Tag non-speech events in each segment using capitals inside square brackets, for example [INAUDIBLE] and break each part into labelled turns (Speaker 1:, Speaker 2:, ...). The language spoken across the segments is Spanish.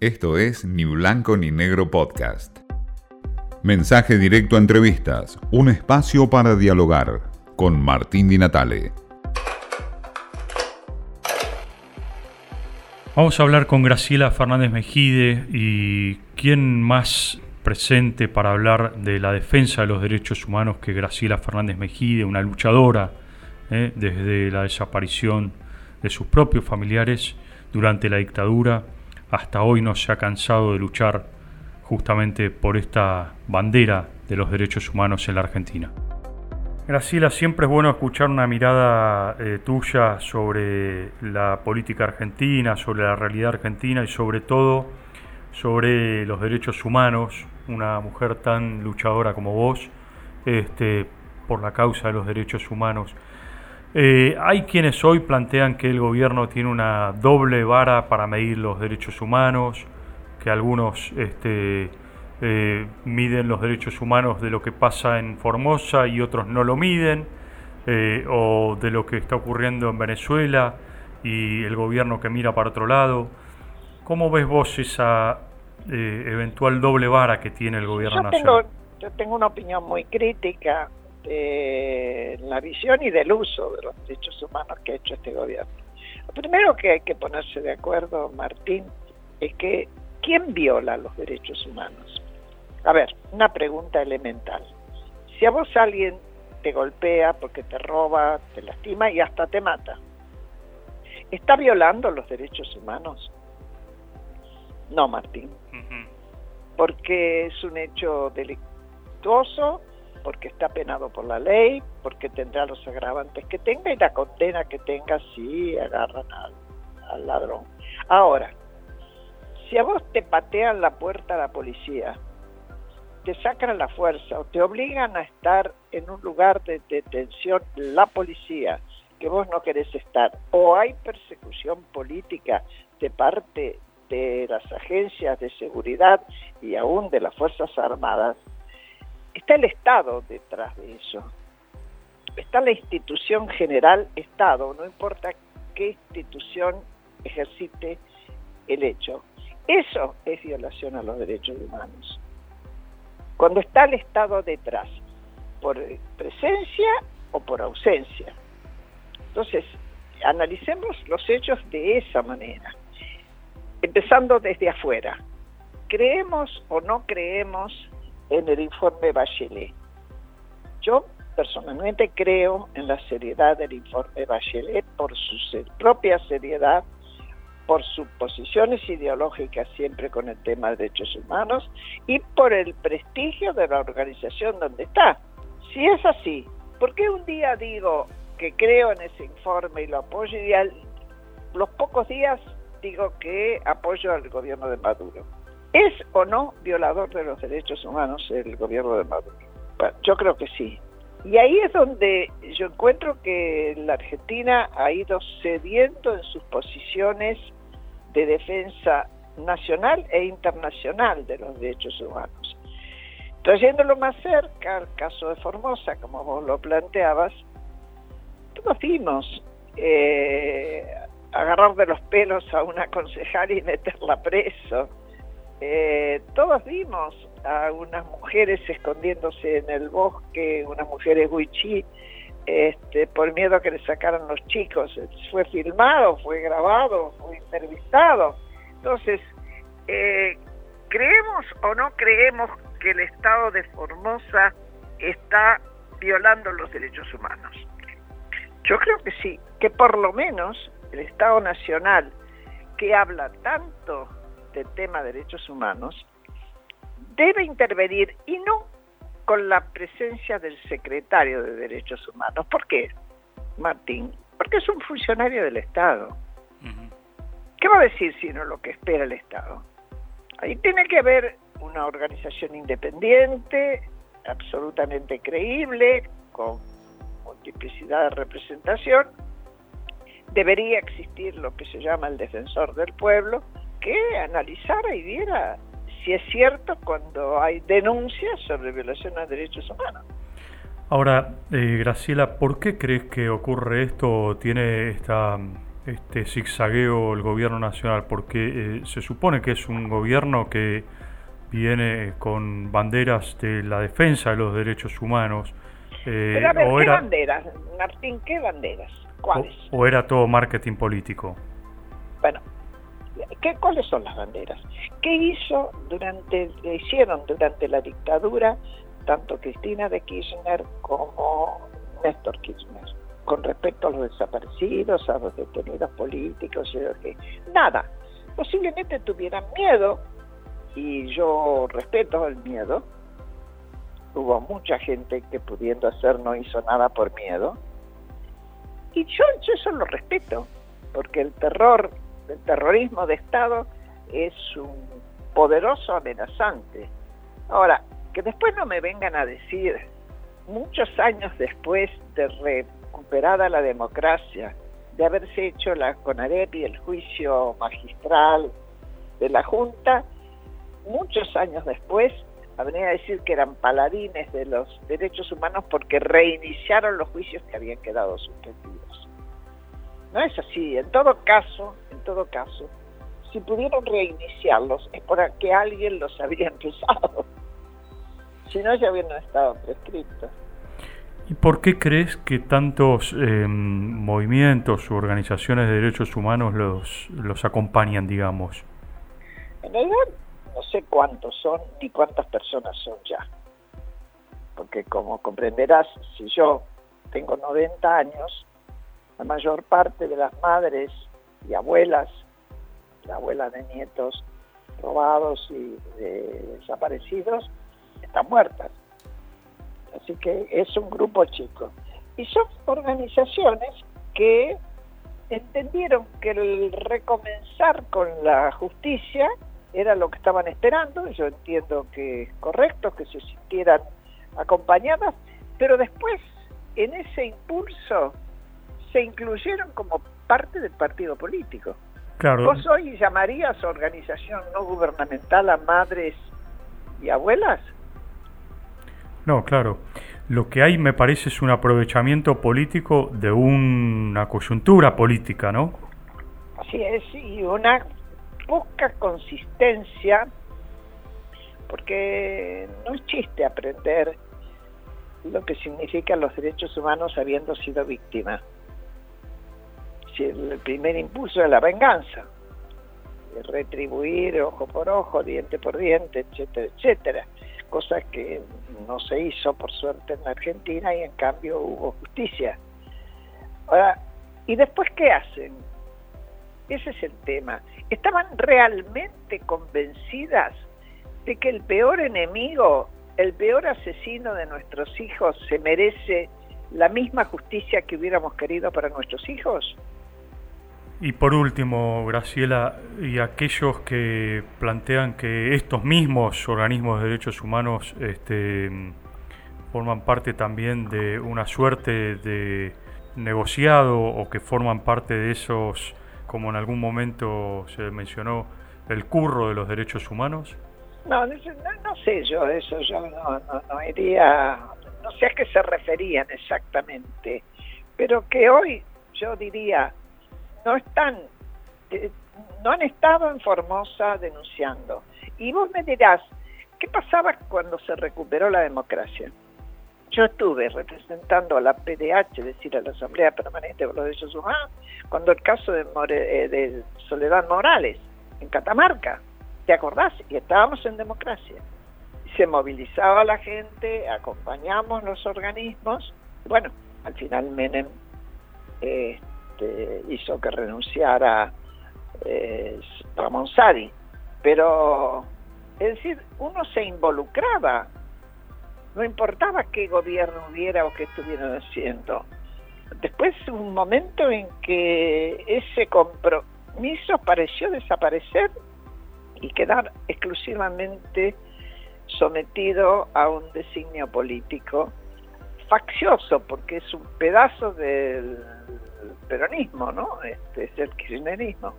Speaker 1: Esto es Ni Blanco ni Negro Podcast. Mensaje directo a entrevistas, un espacio para dialogar con Martín Di Natale.
Speaker 2: Vamos a hablar con Graciela Fernández Mejide y quién más presente para hablar de la defensa de los derechos humanos que Graciela Fernández Mejide, una luchadora eh, desde la desaparición de sus propios familiares durante la dictadura hasta hoy no se ha cansado de luchar justamente por esta bandera de los derechos humanos en la Argentina. Graciela, siempre es bueno escuchar una mirada eh, tuya sobre la política argentina, sobre la realidad argentina y sobre todo sobre los derechos humanos, una mujer tan luchadora como vos, este, por la causa de los derechos humanos. Eh, hay quienes hoy plantean que el gobierno tiene una doble vara para medir los derechos humanos, que algunos este, eh, miden los derechos humanos de lo que pasa en Formosa y otros no lo miden, eh, o de lo que está ocurriendo en Venezuela y el gobierno que mira para otro lado. ¿Cómo ves vos esa eventual doble vara que tiene el gobierno nacional?
Speaker 3: yo tengo una opinión muy crítica de la visión y del uso de los derechos humanos que ha hecho este gobierno. Lo primero que hay que ponerse de acuerdo, Martín, es que ¿quién viola los derechos humanos? A ver, una pregunta elemental. Si a vos alguien te golpea porque te roba, te lastima y hasta te mata, ¿está violando los derechos humanos? No, Martín. Porque es un hecho delictuoso porque está penado por la ley, porque tendrá los agravantes que tenga y la condena que tenga si agarran al, ladrón. Ahora, si a vos te patean la puerta la policía, te sacan la fuerza o te obligan a estar en un lugar de detención la policía que vos no querés estar, o hay persecución política de parte de las agencias de seguridad y aún de las Fuerzas Armadas, está el Estado detrás de eso. Está la institución general Estado, no importa qué institución ejercite el hecho. Eso es violación a los derechos humanos. Cuando está el Estado detrás, por presencia o por ausencia. Entonces, analicemos los hechos de esa manera, empezando desde afuera. ¿Creemos o no creemos en el informe Bachelet. Yo personalmente creo en la seriedad del informe Bachelet por su propia seriedad, por sus posiciones ideológicas siempre con el tema de derechos humanos y por el prestigio de la organización donde está. Si es así, ¿por qué un día digo que creo en ese informe y lo apoyo y a los pocos días digo que apoyo al gobierno de Maduro? ¿Es o no violador de los derechos humanos el gobierno de Maduro? yo creo que sí. Y ahí es donde yo encuentro que la Argentina ha ido cediendo en sus posiciones de defensa nacional e internacional de los derechos humanos. Trayéndolo más cerca al caso de Formosa, como vos lo planteabas, todos vimos eh, agarrar de los pelos a una concejal y meterla preso eh, todos vimos a unas mujeres escondiéndose en el bosque, unas mujeres huichí, este, por miedo a que le sacaran los chicos. Fue filmado, fue grabado, fue entrevistado. Entonces, eh, ¿creemos o no creemos que el Estado de Formosa está violando los derechos humanos? Yo creo que sí, que por lo menos el Estado Nacional, que habla tanto tema de derechos humanos, debe intervenir y no con la presencia del secretario de Derechos Humanos. ¿Por qué, Martín? Porque es un funcionario del Estado. ¿Qué va a decir sino lo que espera el Estado? Ahí tiene que haber una organización independiente, absolutamente creíble, con multiplicidad de representación. Debería existir lo que se llama el defensor del pueblo, que analizara y viera si es cierto cuando hay denuncias sobre violación de derechos humanos.
Speaker 2: Ahora, eh, Graciela, ¿por qué crees que ocurre esto? ¿Tiene esta, este zigzagueo el gobierno nacional? Porque eh, se supone que es un gobierno que viene con banderas de la defensa de los derechos humanos.
Speaker 3: Eh, Pero a ver, ¿qué banderas, Martín? ¿Qué banderas? ¿Cuáles?
Speaker 2: O, era todo marketing político?
Speaker 3: Bueno, ¿qué, ¿cuáles son las banderas? ¿Qué hizo durante, hicieron durante la dictadura tanto Cristina de Kirchner como Néstor Kirchner? Con respecto a los desaparecidos, a los detenidos políticos, nada. Posiblemente tuvieran miedo y yo respeto el miedo. Hubo mucha gente que pudiendo hacer no hizo nada por miedo. Y yo, eso lo respeto, porque el terror, el terrorismo de Estado es un poderoso amenazante. Ahora, que después no me vengan a decir, muchos años después de recuperada la democracia, de haberse hecho la CONAREP y el juicio magistral de la Junta, muchos años después, habría a decir que eran paladines de los derechos humanos porque reiniciaron los juicios que habían quedado suspendidos. No es así. En todo caso, todo caso, si pudieron reiniciarlos es porque alguien los había empezado. [LAUGHS] Si no, ya hubieran estado prescritos.
Speaker 2: ¿Y por qué crees que tantos em, movimientos u organizaciones de derechos humanos los, los acompañan, digamos?
Speaker 3: En realidad, no sé cuántos son ni cuántas personas son ya. Porque como comprenderás, si yo tengo 90 años, la mayor parte de las madres y abuelas, la abuela de nietos robados y desaparecidos, están muertas. Así que es un grupo chico. Y son organizaciones que entendieron que el recomenzar con la justicia era lo que estaban esperando, yo entiendo que es correcto que se sintieran acompañadas, pero después en ese impulso se incluyeron como parte del partido político.
Speaker 2: Claro.
Speaker 3: ¿Vos hoy llamarías organización no gubernamental a madres y abuelas?
Speaker 2: No, claro. Lo que hay me parece es un aprovechamiento político de una coyuntura política, ¿no?
Speaker 3: Así es, y una poca consistencia, porque no es chiste aprender lo que significan los derechos humanos habiendo sido víctima. El primer impulso es la venganza, retribuir ojo por ojo, diente por diente, etcétera, etcétera, cosa que no se hizo por suerte en Argentina y en cambio hubo justicia. Ahora, ¿y después qué hacen? Ese es el tema. ¿Estaban realmente convencidas de que el peor enemigo, el peor asesino de nuestros hijos se merece la misma justicia que hubiéramos querido para nuestros hijos?
Speaker 2: Y por último, Graciela, y aquellos que plantean que estos mismos organismos de derechos humanos este, forman parte también de una suerte de negociado o que forman parte de esos como en algún momento se mencionó, el curro de los derechos humanos?
Speaker 3: No, no, sé yo, eso yo no, no, iría, no sé a qué se referían exactamente, pero que hoy yo diría, no están, eh, no han estado en Formosa denunciando. Y vos me dirás, ¿qué pasaba cuando se recuperó la democracia? Yo estuve representando a la PDH, es decir, a la Asamblea Permanente de los Derechos Humanos, cuando el caso de, eh, de Soledad Morales, en Catamarca, ¿te acordás? Y estábamos en democracia. Se movilizaba la gente, acompañamos los organismos. Bueno, al final Menem este, hizo que renunciara eh, Ramón Sadi. Pero, es decir, uno se involucraba no importaba qué gobierno hubiera o qué estuvieran haciendo. Después un momento en que ese compromiso pareció desaparecer y quedar exclusivamente sometido a un designio político faccioso, porque es un pedazo del peronismo, ¿no? Este es el kirchnerismo.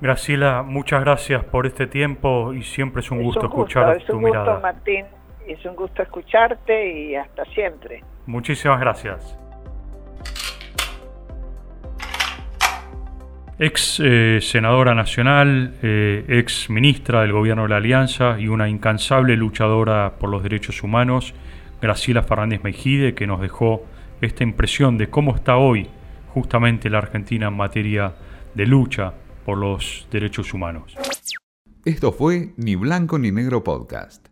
Speaker 2: Graciela, muchas gracias por este tiempo y siempre es un gusto, escuchar
Speaker 3: es un gusto, Martín. Es un gusto escucharte y hasta siempre.
Speaker 2: Muchísimas gracias. Ex eh, senadora nacional, eh, ex ministra del gobierno de la Alianza y una incansable luchadora por los derechos humanos, Graciela Fernández Mejide, que nos dejó esta impresión de cómo está hoy justamente la Argentina en materia de lucha por los derechos humanos.
Speaker 1: Esto fue Ni Blanco ni Negro Podcast.